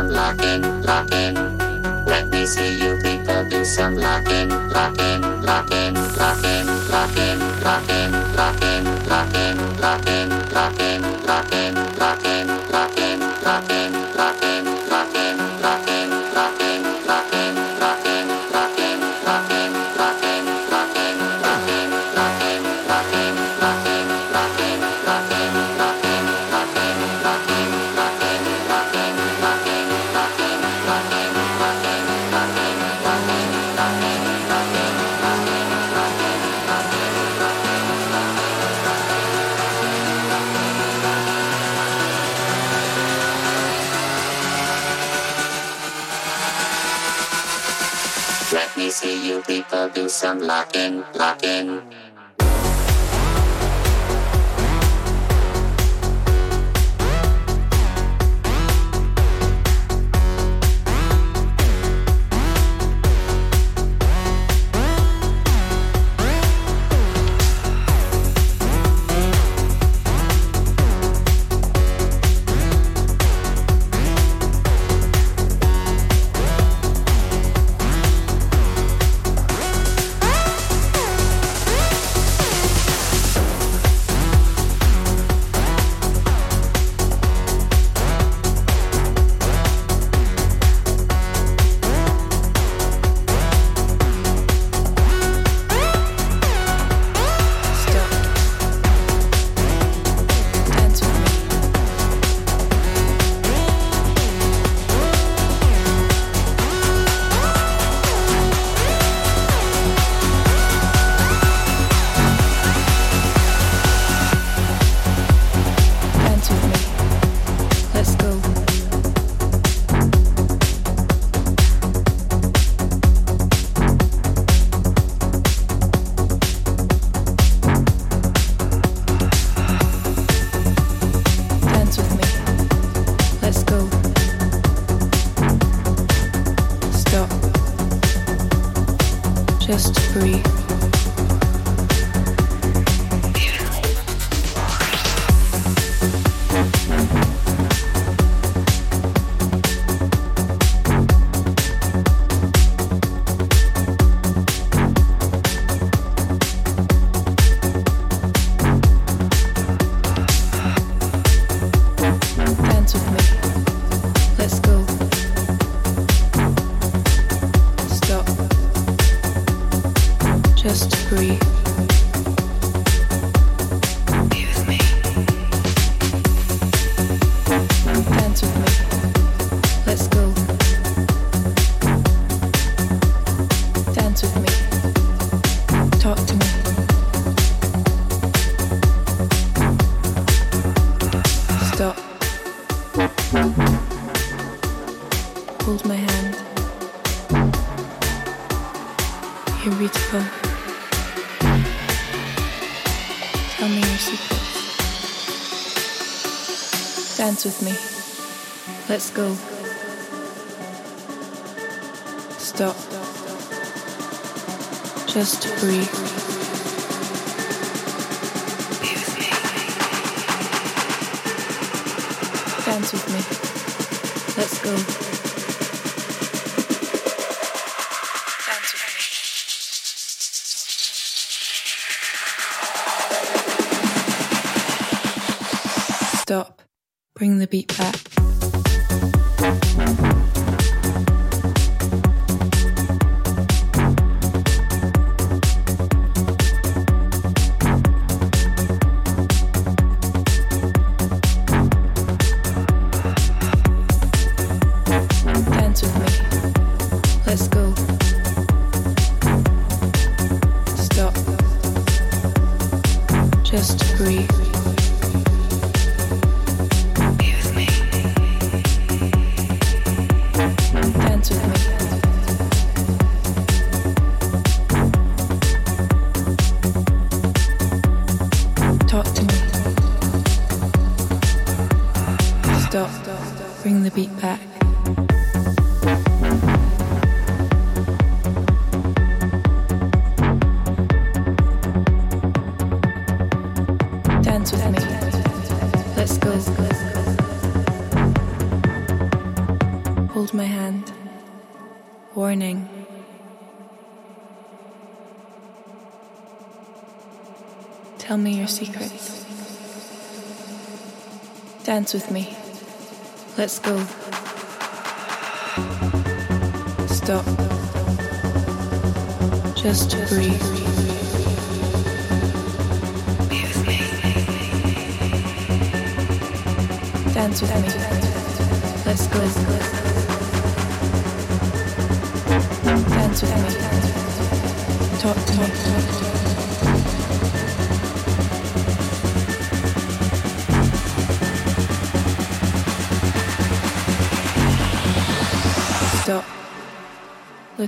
some locking, locking. Let me see you people do some locking, locking. free. dance with me. Let's go. Stop. Just breathe. Dance with me. Let's go. Dance with me. Let's go. Stop. Just breathe. With me. Dance with me.